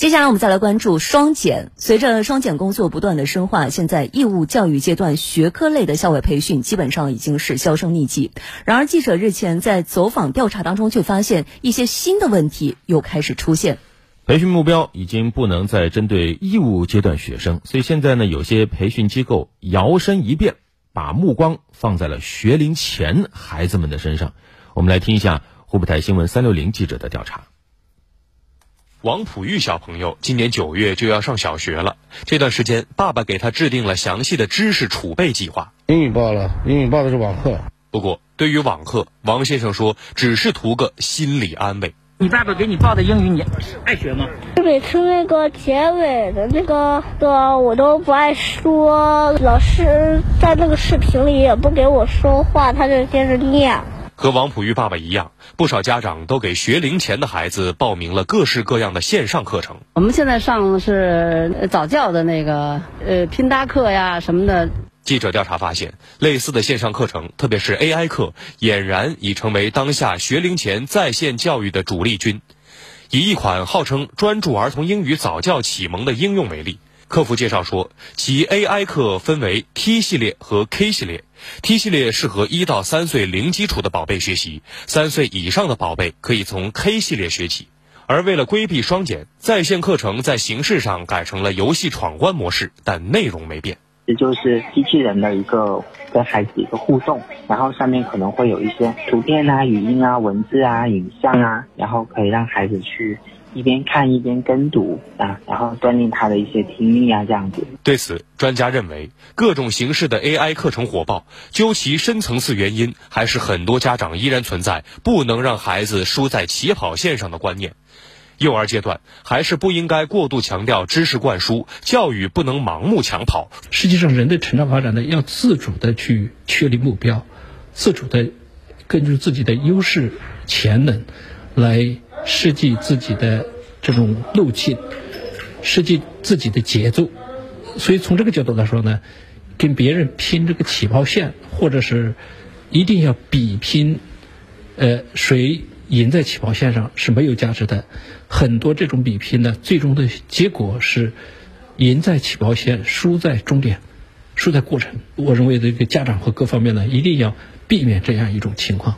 接下来我们再来关注双减。随着双减工作不断的深化，现在义务教育阶段学科类的校外培训基本上已经是销声匿迹。然而，记者日前在走访调查当中，却发现一些新的问题又开始出现。培训目标已经不能再针对义务阶段学生，所以现在呢，有些培训机构摇身一变，把目光放在了学龄前孩子们的身上。我们来听一下湖北台新闻三六零记者的调查。王普玉小朋友今年九月就要上小学了，这段时间爸爸给他制定了详细的知识储备计划。英语报了，英语报的是网课。不过，对于网课，王先生说只是图个心理安慰。你爸爸给你报的英语，你爱学吗？每次那个结尾的那个的我都不爱说，老师在那个视频里也不给我说话，他就接着念。和王普玉爸爸一样，不少家长都给学龄前的孩子报名了各式各样的线上课程。我们现在上的是早教的那个呃拼搭课呀什么的。记者调查发现，类似的线上课程，特别是 AI 课，俨然已成为当下学龄前在线教育的主力军。以一款号称专注儿童英语早教启蒙的应用为例。客服介绍说，其 AI 课分为 T 系列和 K 系列。T 系列适合一到三岁零基础的宝贝学习，三岁以上的宝贝可以从 K 系列学起。而为了规避双减，在线课程在形式上改成了游戏闯关模式，但内容没变。这就是机器人的一个跟孩子一个互动，然后上面可能会有一些图片啊、语音啊、文字啊、影像啊，然后可以让孩子去。一边看一边跟读啊，然后锻炼他的一些听力啊，这样子。对此，专家认为，各种形式的 AI 课程火爆，究其深层次原因，还是很多家长依然存在不能让孩子输在起跑线上的观念。幼儿阶段还是不应该过度强调知识灌输，教育不能盲目抢跑。实际上，人的成长发展呢，要自主的去确立目标，自主的根据自己的优势潜能来。设计自己的这种路径，设计自己的节奏，所以从这个角度来说呢，跟别人拼这个起跑线，或者是一定要比拼，呃，谁赢在起跑线上是没有价值的。很多这种比拼呢，最终的结果是赢在起跑线，输在终点，输在过程。我认为这个家长和各方面呢，一定要避免这样一种情况。